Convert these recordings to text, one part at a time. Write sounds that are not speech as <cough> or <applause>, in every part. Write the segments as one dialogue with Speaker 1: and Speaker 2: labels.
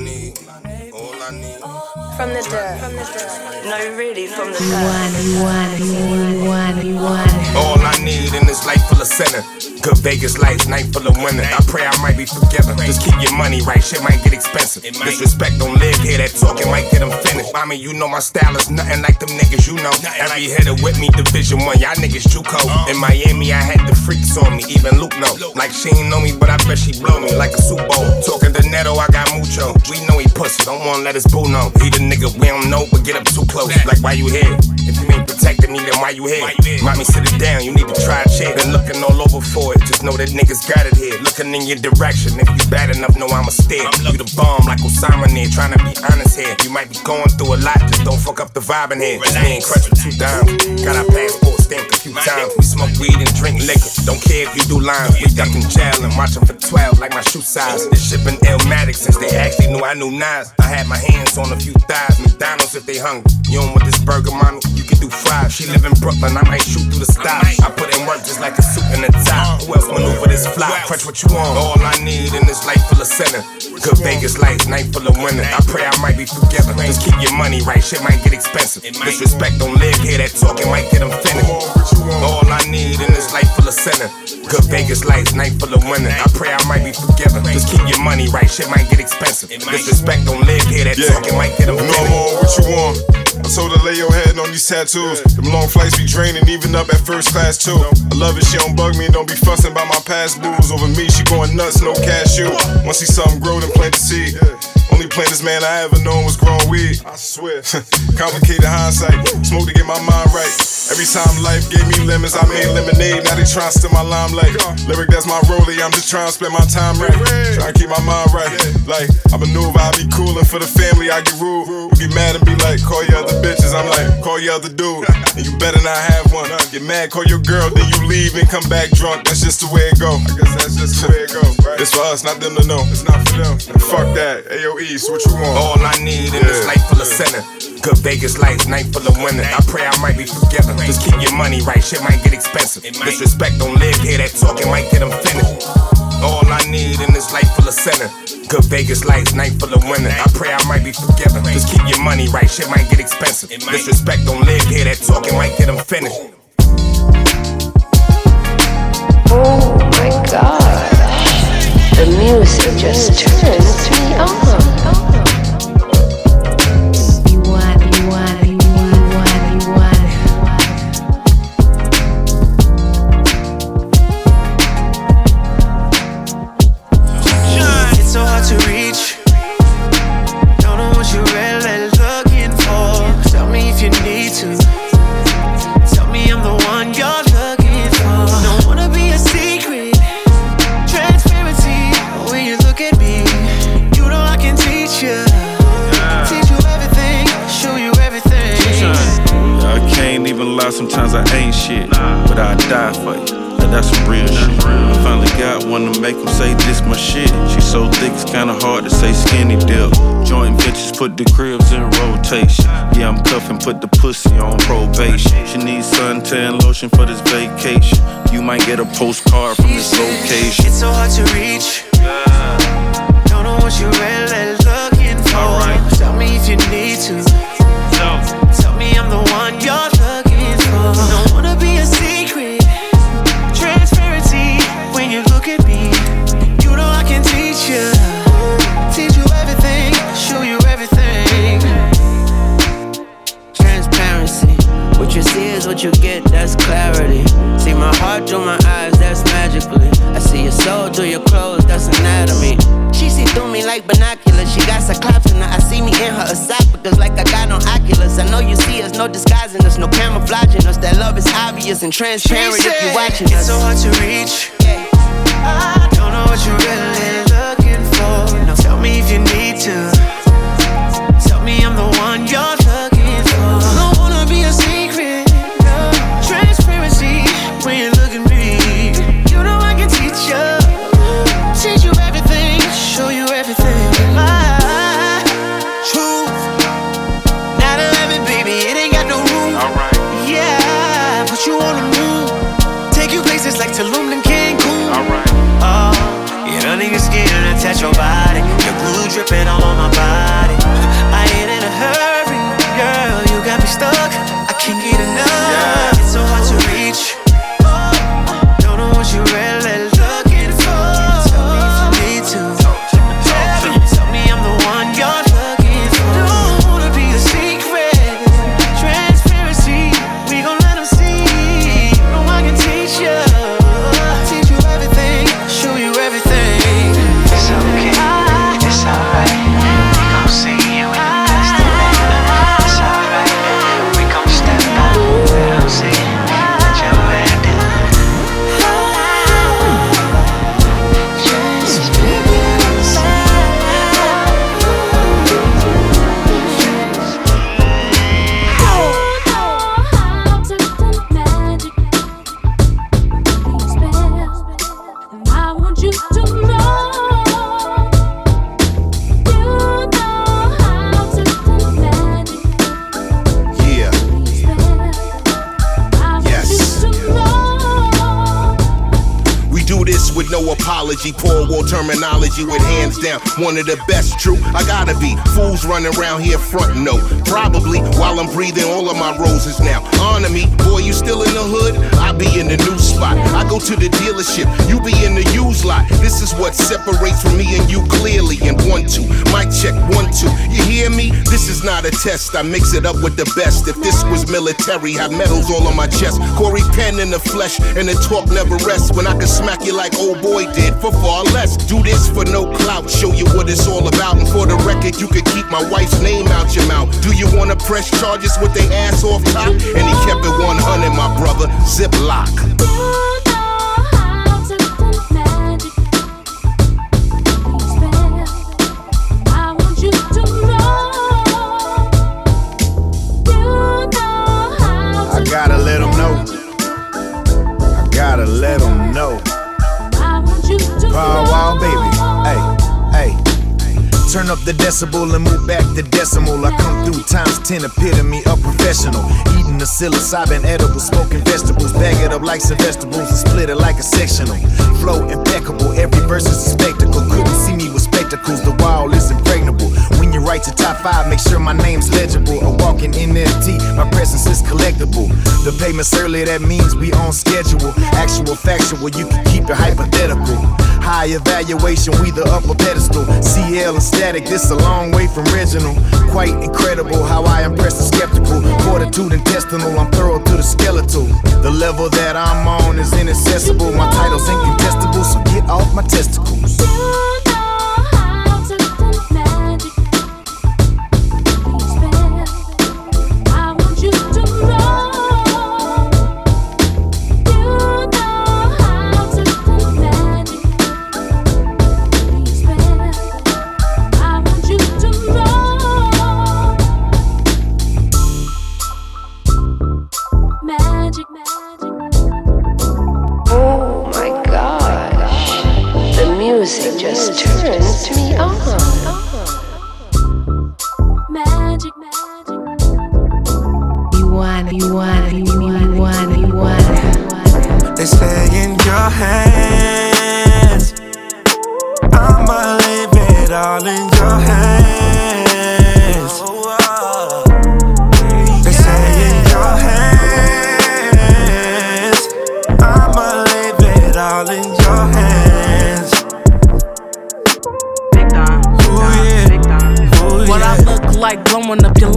Speaker 1: need, all I need.
Speaker 2: From the dirt, from the dirt.
Speaker 3: No, really, from the
Speaker 4: one.
Speaker 1: All I need in this life full of sinner. Good Vegas lights, night full of winter. I pray I might be forgiven. Just keep your money right, shit might get expensive. Disrespect don't live here, that talking might get them finished. I mean, you know my style is nothing like them niggas, you know. Every hitter with me, Division One, y'all niggas Juco. In Miami, I had the freaks on me, even Luke know. Like she ain't know me, but I bet she blow me like a Super Bowl. Talking to Neto, I got mucho. We know he pussy, don't wanna let his boo know. He the nigga we don't know, but get up too close. Like why you here? If you ain't protecting me, then why you here? Mommy, sit it down, you need to try a chick. Been looking all over for it, just know that niggas got it here. Looking in your direction, if you bad enough, know I'ma steer. You the bomb like Osama near, trying to be honest here. You might be going through a lot, just don't fuck up the vibe in here. Just me and Crutch with two dimes. Got our passport stamped a few times. We smoke weed and drink liquor. Don't care if you do lines. We duck in jail and watch 'em for 12 like my shoe size. This shit been Illmatic since they actually knew I knew Nas. I had my hands on a few thighs. McDonald's if they hungry. You don't want burger, mommy? You can do fries. She live in Brooklyn, I might shoot through the stars. I put in work just like a suit and a tie. Who else maneuver this fly? Crutch what you want. All I need in this life full of sinner. Good Vegas lights, night full of winter. I pray I might be forgiven. Just keep your money right, shit might get expensive. Disrespect don't live here, that talking might get them finished. All I need in this life full of sinner. Good Vegas lights, night full of winter. I pray I might be forgiven. Just keep your money right, shit might get expensive. Disrespect don't live here, that
Speaker 5: Yeah.
Speaker 1: talking might get them
Speaker 5: No more, what you want? I told her lay your head on these tattoos. Them long flights be draining, even up at first class too. I love it, she don't bug me, don't be fussing about my past blues. Over me, she going nuts, no cashew. Once see something grow, then plant the seed. Only plainest man I ever known was growing weed. I swear. <laughs> Complicated hindsight, smoke to get my mind right. Every time life gave me lemons, I made lemonade. Now they tryna steal my limelight. Lyric, that's my rollie, I'm just trying to spend my time right. Trying to keep my mind right. Like, I maneuver, I be coolin' for the family, I get rude. You get mad and be like, call your other bitches. I'm like, call your other dude. And you better not have one. Get mad, call your girl, then you leave and come back drunk. That's just the way it go. I guess that's just the way for us, not them to know. It's not for them. And fuck that. AOE, so what you want?
Speaker 1: All I need in this life full of sinner. Good Vegas lights, night full of winter. I pray I might be forgiven. Just keep your money right, shit might get expensive. Disrespect don't live here, that talking might get them finished. All I need in this life full of sinner. Good Vegas lights, night full of winter. I pray I might be forgiven. Just keep your money right, shit might get expensive. Disrespect don't live here, that talking might get them finished.
Speaker 4: Oh my god. The music just turns me on.
Speaker 6: Even lie, sometimes I ain't shit. But I die for you. Now that's some real shit. I finally got one to make them say this my shit. She so thick, it's kinda hard to say skinny dip. Joint bitches put the cribs in rotation. Yeah, I'm cuffing, put the pussy on probation. She needs suntan lotion for this vacation. You might get a postcard from this location.
Speaker 7: It's so hard to reach. Don't know what you're really looking for. Tell me if you need to. Tell me I'm the one you're and transparent if you're watching us. It's so hard to reach. All on
Speaker 3: no
Speaker 8: apology. Paul Wall Termanology with hands down. One of the best, true. I gotta be. Fools running around here frontin' no. Probably while I'm breathing all of my roses now. Honor me, boy, you still in the hood? I be in the new spot. I go to the dealership, you be in the used lot. This is what separates from me and you clearly. And one, two, mic check, one, two. You hear me? This is not a test. I mix it up with the best. If this was military, I medals all on my chest. Corey Penn in the flesh, and the talk never rests. When I can smack you like old boy did for far less. Do this for no clout, show you what it's all about. And for the record, you can keep my wife's name out your mouth. Do you wanna press charges with they ass off top? And he kept it 100, my brother. Ziploc.
Speaker 9: Turn up the decibel and move back the decimal. I come through times 10 epitome of professional. Eating the psilocybin edible, smoking vegetables. Bag it up like some vegetables and split it like a sectional. Flow impeccable, every verse is a spectacle. Couldn't see me with spectacles, the wall is impregnable. When you write your top five, make sure my name's legible. A walking NFT, my presence is collectible. The payment's early, that means we on schedule. Actual factual, you can keep it hypothetical. High evaluation, we the upper pedestal. CL and static, this a long way from original. Quite incredible how I impress the skeptical. Fortitude intestinal, I'm thorough to the skeletal. The level that I'm on is inaccessible. My title's incontestable, so get off my testicles.
Speaker 3: All in your hands.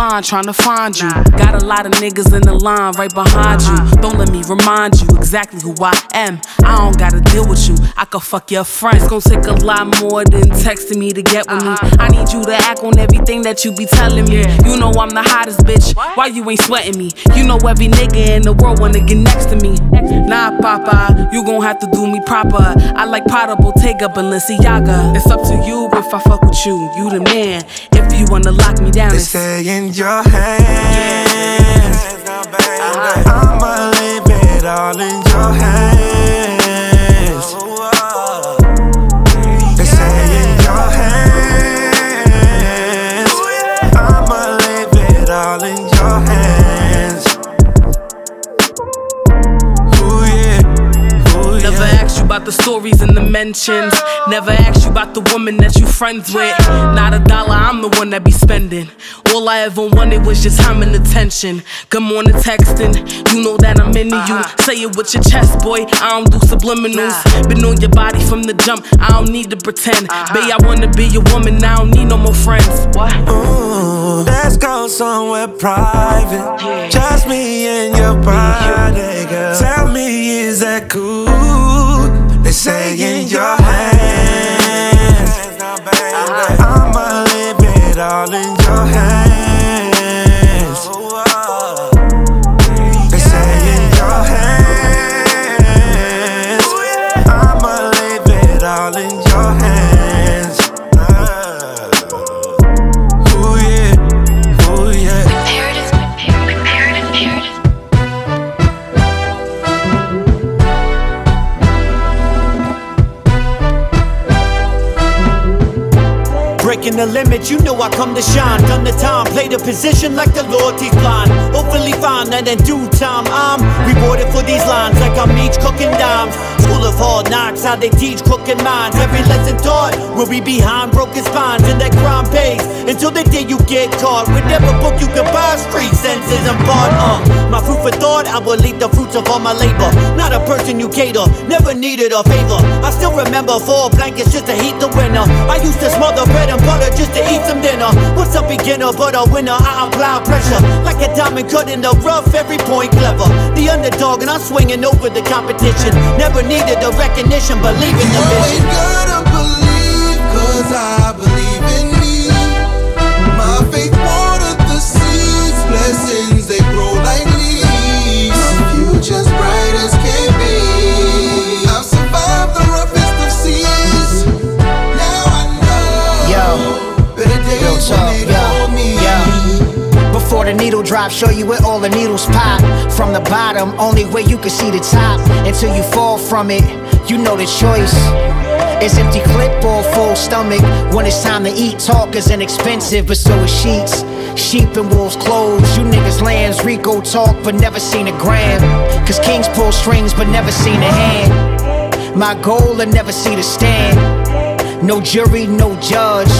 Speaker 10: Blowing up line, trying to find you. Got a lot of niggas in the line right behind you. Don't let me remind you exactly who I am. I don't gotta deal with you. I could fuck your friends. It's gonna take a lot more than texting me to get with me. Uh-huh. I need you to act on everything that you be telling me. You know I'm the hottest bitch. Why you ain't sweating me? You know every nigga in the world wanna get next to me. Nah, Papa, you gon' have to do me proper. I like Prada, Bottega, Balenciaga. It's up to you if I fuck with you. You the man. If you wanna lock me down,
Speaker 3: They
Speaker 10: it's
Speaker 3: your hands. I'ma leave it all in your hands.
Speaker 10: The stories and the mentions. Never asked you about the woman that you friends with. Not a dollar, I'm the one that be spending. All I ever wanted was just time and attention. Good morning, texting. You know that I'm into you. Uh-huh. Say it with your chest, boy. I don't do subliminals. Been on your body from the jump. I don't need to pretend. Uh-huh. Babe, I wanna be your woman. I don't need no more friends. What?
Speaker 3: Ooh, let's go somewhere private. Just me and your body, girl. Tell me, is that cool? They say in your hands. I'ma leave it all in your hands.
Speaker 8: I come to shine. Done the time, the position like the loyalty's blind. Hopefully find that in due time I'm rewarded for these lines like I'm each cooking dimes. School of hard knocks, how they teach cooking minds. Every lesson taught will be behind broken spines, and that crime pays until the day you get caught. With every book you can buy, street senses and part. Uh, my food for thought, I will the fruits of all my labor. Not a person you cater, never needed a favor. I still remember four blankets just to heat the winter. I used to smother bread and butter just to eat some dinner. What's a beginner but a winner? I apply pressure like a diamond cut in the rough. Every point clever. The underdog and I'm swinging over the competition. Never needed the recognition, believe in the vision.
Speaker 11: Drop, show you where all the needles pop. From the bottom, only way you can see the top. Until you fall from it, you know the choice. It's empty clip or full stomach. When it's time to eat, talk is inexpensive, but so is sheets. Sheep and wolves clothes. You niggas lambs, Rico talk, but never seen a gram. Cause kings pull strings, but never seen a hand. My goal, I never see the stand. No jury, no judge.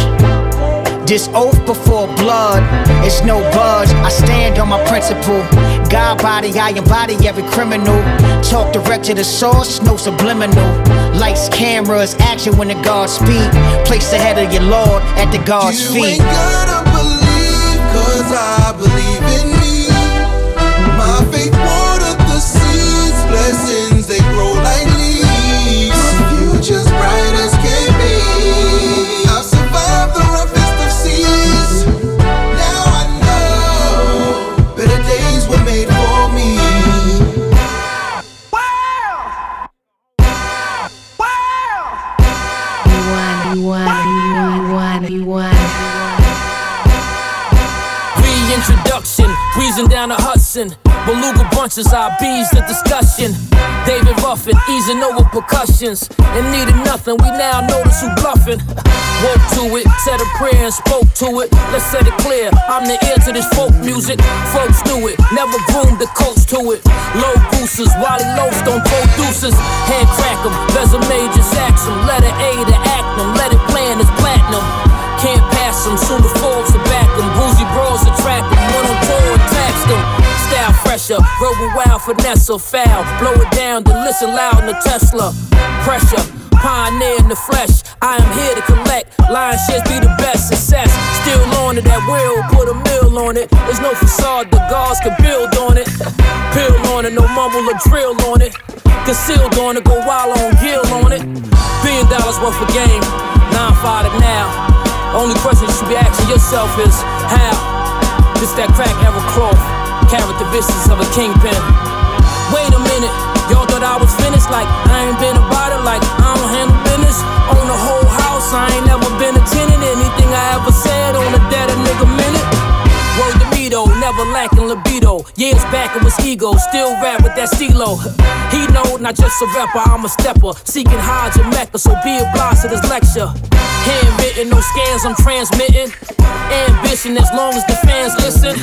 Speaker 11: This oath before blood, it's no budge. I stand on my principle. God body, I embody every criminal. Talk direct to the source, no subliminal. Lights, cameras, action when the gods speak. Place the head of your Lord at the God's
Speaker 3: You
Speaker 11: feet.
Speaker 3: ain't gotta believe, cause I believe in
Speaker 12: Bunches, I bees the discussion. David Ruffin, easing over percussions. And needed nothing, we now notice who bluffing. <laughs> Woke to it, said a prayer and spoke to it. Let's set it clear, I'm the ear to this folk music. Folks do it, never groomed the coach to it. Low gooses, Wally Loafs don't producers. Hand crack 'em, resume major ax 'em. Letter A to act 'em, let it plan as platinum. Can't pass them, soon the Forbes to back them. Bruisey bros attract them, when on tour attacks them. Style fresher, roll wild, finesse or foul. Blow it down, then listen loud in the Tesla. Pressure, pioneer in the flesh. I am here to collect. Lion shares be the best success. Still on it, that will put a mill on it. There's no facade, the guards can build on it. Pill on it, no mumble or drill on it. Concealed on it, go wild on Gill on it. Billion dollars worth of game, nine five to now. Only question you should be asking yourself is how? This that crack Eric Croft, character vicious of a kingpin. Wait a minute, y'all thought I was finished? Like I ain't been about it, like I don't handle business. Own the whole house, I ain't never been a tenant. Anything I ever said on the dead a nigga minute. Word to me though, never lacking libido. Years back it was ego, still rap with that stilo. He know, not just a rapper, I'm a stepper. Seeking Hajj and Mecca, so be obliged to this lecture. Handwritten, no scans, I'm transmitting. Ambition as long as the fans listen.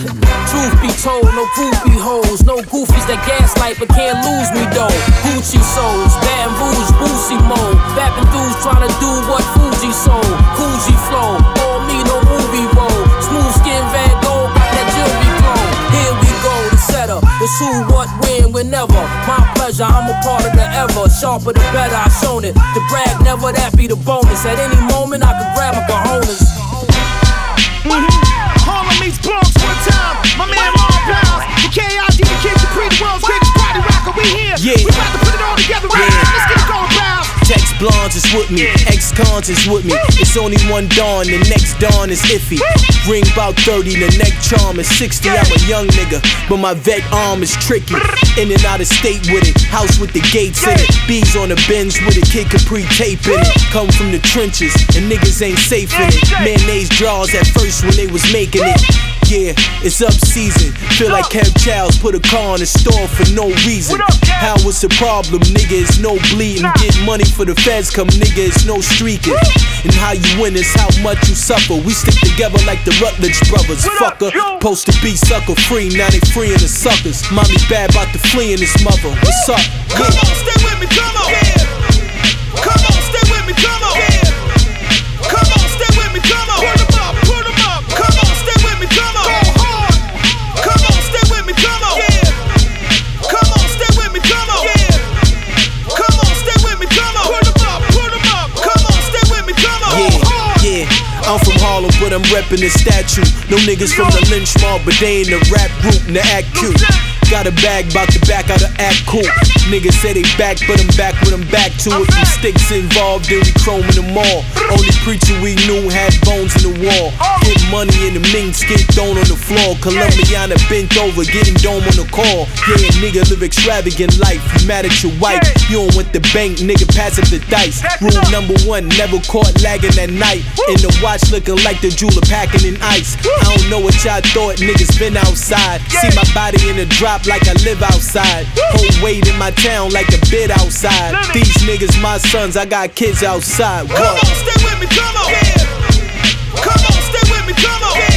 Speaker 12: Truth be told, no groupie hoes, no goofies that gaslight but can't lose me though. Gucci souls, Baton Rouge, Boosie mode. Bapping dudes trying to do what Fuji sold. Coogi flow, It's who, what, when, whenever. My pleasure, I'm a part of the ever. Sharper the better, I've shown it. To brag, never that be the bonus. At any moment, I can grab my cojones.
Speaker 13: Harlem meets Bronx one time. My man Ron Browz, the KID, the Kid Capri, the world's greatest party rocker. We here.
Speaker 14: Yeah.
Speaker 13: We about to put it all together right
Speaker 14: Yeah.
Speaker 13: now. Let's get it going,
Speaker 14: Text blondes is with me, ex cons is with me. It's only one dawn, the next dawn is iffy. Ring about 30, the neck charm is 60. I'm a young nigga, but my vet arm is tricky. In and out of state with it, house with the gates in it. Bees on the bins with a kid Capri tape in it. Come from the trenches, and niggas ain't safe in it. Mayonnaise draws at first when they was making it. Yeah, it's up season. Feel like Kev Childs put a car in the store for no reason. How was the problem, nigga? It's no bleeding. Get money for the feds, come nigga, it's no streaking. And how you win is how much you suffer. We stick together like the Rutledge brothers, fucker. Supposed to be sucker free, now they freeing the suckers. Mommy bad about to flee in this mother. What's up?
Speaker 13: Come on, stay with me, come on. Come
Speaker 14: niggas from the lynch mob, but they in the rap group and the act cute. Got a bag, bout to back out the act cool. Niggas say they back, but I'm back with them back to it. Some sticks involved, then we chroming them all. Only preacher we knew had bones in the wall. Get money in the minks, get thrown on the floor. Colombiana bent over, getting dome on the call. Yeah, nigga live extravagant life. You mad at your wife, you don't want the bank, nigga pass up the dice. Rule number one, never caught lagging at night. In the watch looking like the jeweler packing in ice. I don't know what y'all thought, niggas been outside. See my body in the drop like I live outside. Whole weight in my town like a bid outside. These niggas my sons, I got kids outside.
Speaker 13: Come on, stay with me, come on. Come on, stay with me, come on.